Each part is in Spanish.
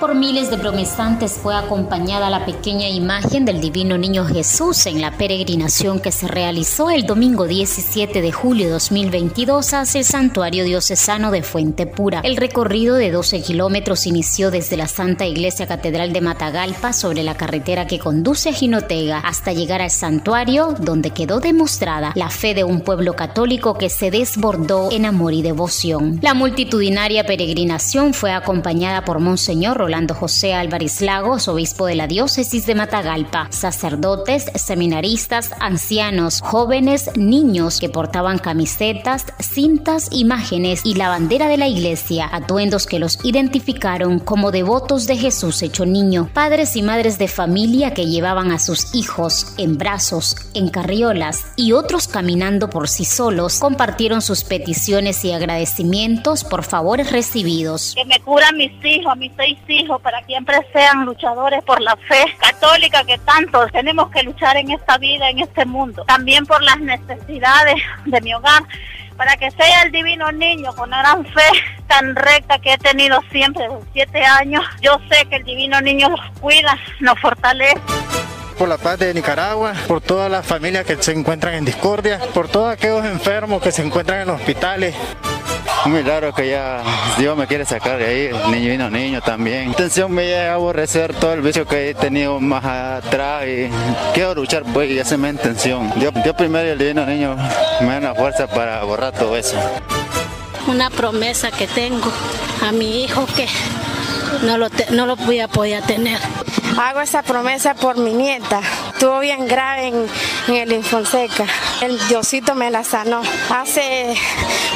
por miles de promesantes fue acompañada la pequeña imagen del Divino Niño Jesús en la peregrinación que se realizó el domingo 17 de julio de 2022 hacia el Santuario Diocesano de Fuente Pura. El recorrido de 12 kilómetros inició desde la Santa Iglesia Catedral de Matagalpa sobre la carretera que conduce a Jinotega hasta llegar al santuario donde quedó demostrada la fe de un pueblo católico que se desbordó en amor y devoción. La multitudinaria peregrinación fue acompañada por Monseñor Rolando José Álvarez Lagos, obispo de la diócesis de Matagalpa, sacerdotes, seminaristas, ancianos, jóvenes, niños que portaban camisetas, cintas, imágenes y la bandera de la iglesia, atuendos que los identificaron como devotos de Jesús hecho niño, padres y madres de familia que llevaban a sus hijos en brazos, en carriolas y otros caminando por sí solos, compartieron sus peticiones y agradecimientos por favores recibidos. Que me curan mis hijos, mis seis hijos para que siempre sean luchadores por la fe católica que tanto tenemos que luchar en esta vida, en este mundo. También por las necesidades de mi hogar, para que sea el divino niño con la gran fe tan recta que he tenido siempre desde siete años. Yo sé que el divino niño los cuida, nos fortalece por la paz de Nicaragua, por todas las familias que se encuentran en discordia, por todos aquellos enfermos que se encuentran en hospitales. Un milagro que ya Dios me quiere sacar de ahí, niño y no niño también. La intención me es aborrecer todo el vicio que he tenido más atrás y quiero luchar, pues, y esa es mi intención. Dios, primero y el divino niño me da la fuerza para borrar todo eso. Una promesa que tengo a mi hijo que no lo, no lo voy a poder tener. Hago esa promesa por mi nieta. Estuvo bien grave en, el Infonseca. El Diosito me la sanó hace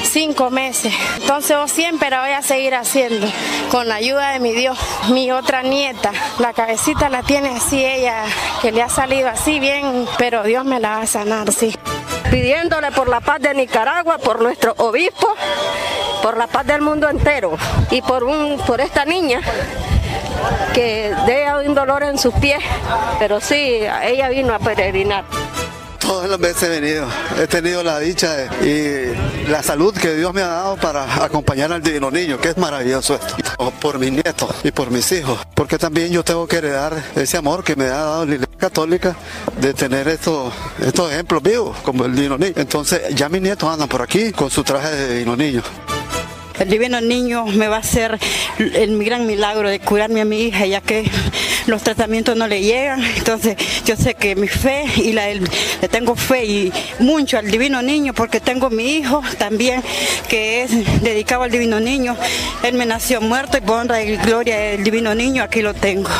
cinco meses. Entonces yo siempre la voy a seguir haciendo con la ayuda de mi Dios. Mi otra nieta, la cabecita la tiene así ella, que le ha salido así bien, pero Dios me la va a sanar, sí. Pidiéndole por la paz de Nicaragua, por nuestro obispo, por la paz del mundo entero y por, un, por esta niña que deja un dolor en sus pies, pero sí, ella vino a peregrinar. Todas las veces he venido, he tenido la dicha y la salud que Dios me ha dado para acompañar al divino niño, que es maravilloso esto. Por mis nietos y por mis hijos, porque también yo tengo que heredar ese amor que me ha dado la Iglesia Católica de tener estos, estos ejemplos vivos como el divino niño. Entonces ya mis nietos andan por aquí con su traje de divino niño el divino niño me va a hacer el gran milagro de curarme a mi hija, ya que los tratamientos no le llegan. Entonces yo sé que mi fe y la le tengo fe y mucho al divino niño porque tengo mi hijo también que es dedicado al divino niño. Él me nació muerto y por honra y gloria del divino niño aquí lo tengo.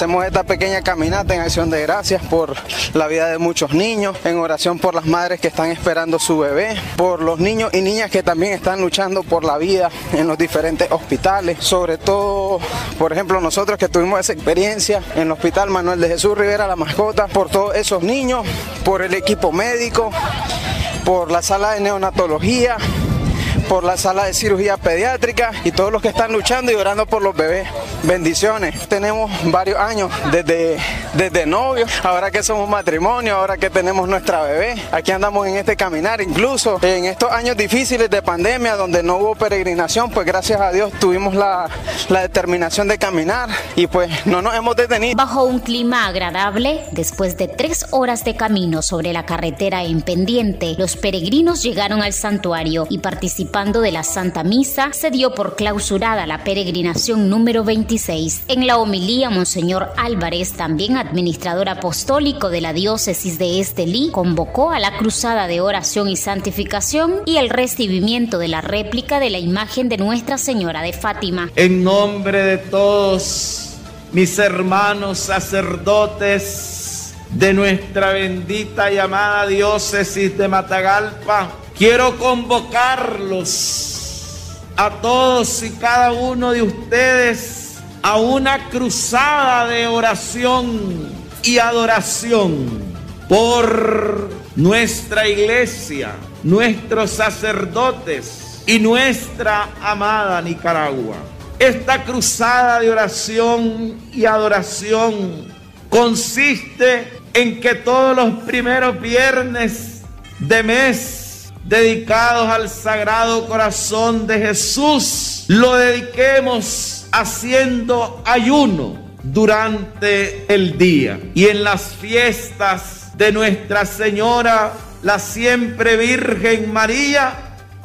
Hacemos esta pequeña caminata en acción de gracias por la vida de muchos niños, en oración por las madres que están esperando su bebé, por los niños y niñas que también están luchando por la vida en los diferentes hospitales, sobre todo, por ejemplo, nosotros que tuvimos esa experiencia en el Hospital Manuel de Jesús Rivera, la mascota, por todos esos niños, por el equipo médico, por la sala de neonatología, por la sala de cirugía pediátrica y todos los que están luchando y orando por los bebés. Bendiciones. Tenemos varios años desde, desde novios, ahora que somos matrimonio, ahora que tenemos nuestra bebé. Aquí andamos en este caminar, incluso en estos años difíciles de pandemia donde no hubo peregrinación, pues gracias a Dios tuvimos la, la determinación de caminar y pues no nos hemos detenido. Bajo un clima agradable, después de tres horas de camino sobre la carretera en pendiente, los peregrinos llegaron al santuario y participaron de la Santa Misa, se dio por clausurada la peregrinación número 26. En la homilía, Monseñor Álvarez, también administrador apostólico de la diócesis de Estelí, convocó a la cruzada de oración y santificación y el recibimiento de la réplica de la imagen de Nuestra Señora de Fátima. En nombre de todos mis hermanos sacerdotes de nuestra bendita y amada diócesis de Matagalpa, Quiero convocarlos a todos y cada uno de ustedes a una cruzada de oración y adoración por nuestra iglesia, nuestros sacerdotes y nuestra amada Nicaragua. Esta cruzada de oración y adoración consiste en que todos los primeros viernes de mes dedicados al Sagrado Corazón de Jesús. Lo dediquemos haciendo ayuno durante el día y en las fiestas de Nuestra Señora, la siempre Virgen María,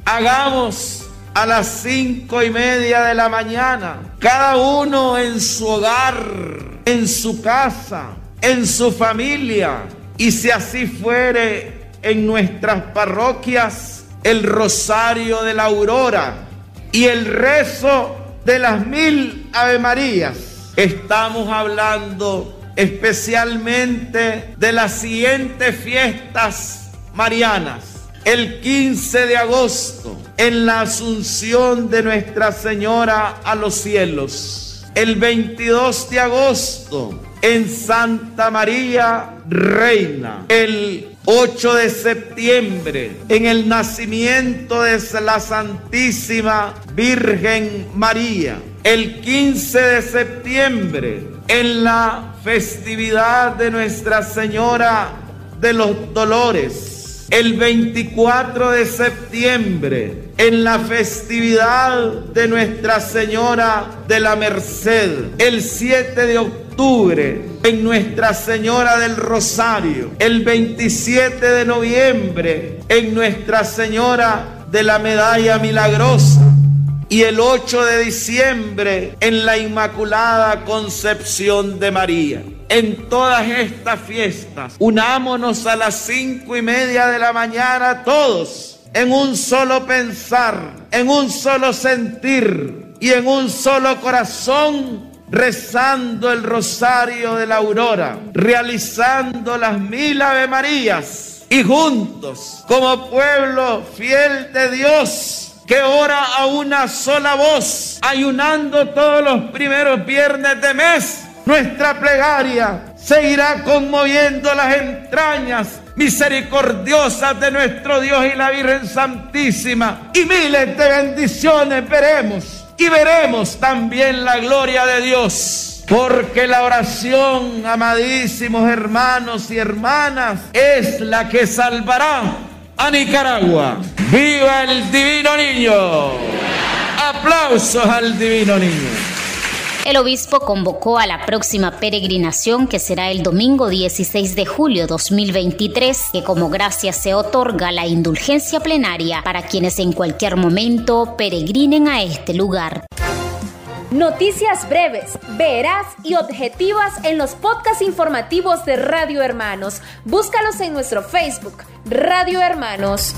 hagamos a las cinco y media de la mañana, cada uno en su hogar, en su casa, en su familia, y si así fuere en nuestras parroquias, el rosario de la aurora y el rezo de las mil Ave Marías. Estamos hablando especialmente de las siguientes fiestas marianas el 15 de agosto en la asunción de Nuestra Señora a los cielos. El 22 de agosto en Santa María Reina. El 8 de septiembre en el nacimiento de la Santísima Virgen María. El 15 de septiembre en la festividad de Nuestra Señora de los Dolores el 24 de septiembre, en la festividad de Nuestra Señora de la Merced, el 7 de octubre, en Nuestra Señora del Rosario, el 27 de noviembre, en Nuestra Señora de la Medalla Milagrosa, y el 8 de diciembre en la Inmaculada Concepción de María en todas estas fiestas. Unámonos a las cinco y media de la mañana todos en un solo pensar, en un solo sentir y en un solo corazón rezando el rosario de la aurora, realizando las mil Ave Marías y juntos como pueblo fiel de Dios que ora a una sola voz, ayunando todos los primeros viernes de mes nuestra plegaria seguirá conmoviendo las entrañas misericordiosas de nuestro Dios y la Virgen Santísima. Y miles de bendiciones veremos. Y veremos también la gloria de Dios. Porque la oración, amadísimos hermanos y hermanas, es la que salvará a Nicaragua. ¡Viva el divino niño! Aplausos al divino niño. El obispo convocó a la próxima peregrinación que será el domingo 16 de julio 2023, que como gracia se otorga la indulgencia plenaria para quienes en cualquier momento peregrinen a este lugar. Noticias breves, veraz y objetivas en los podcasts informativos de Radio Hermanos. Búscalos en nuestro Facebook, Radio Hermanos.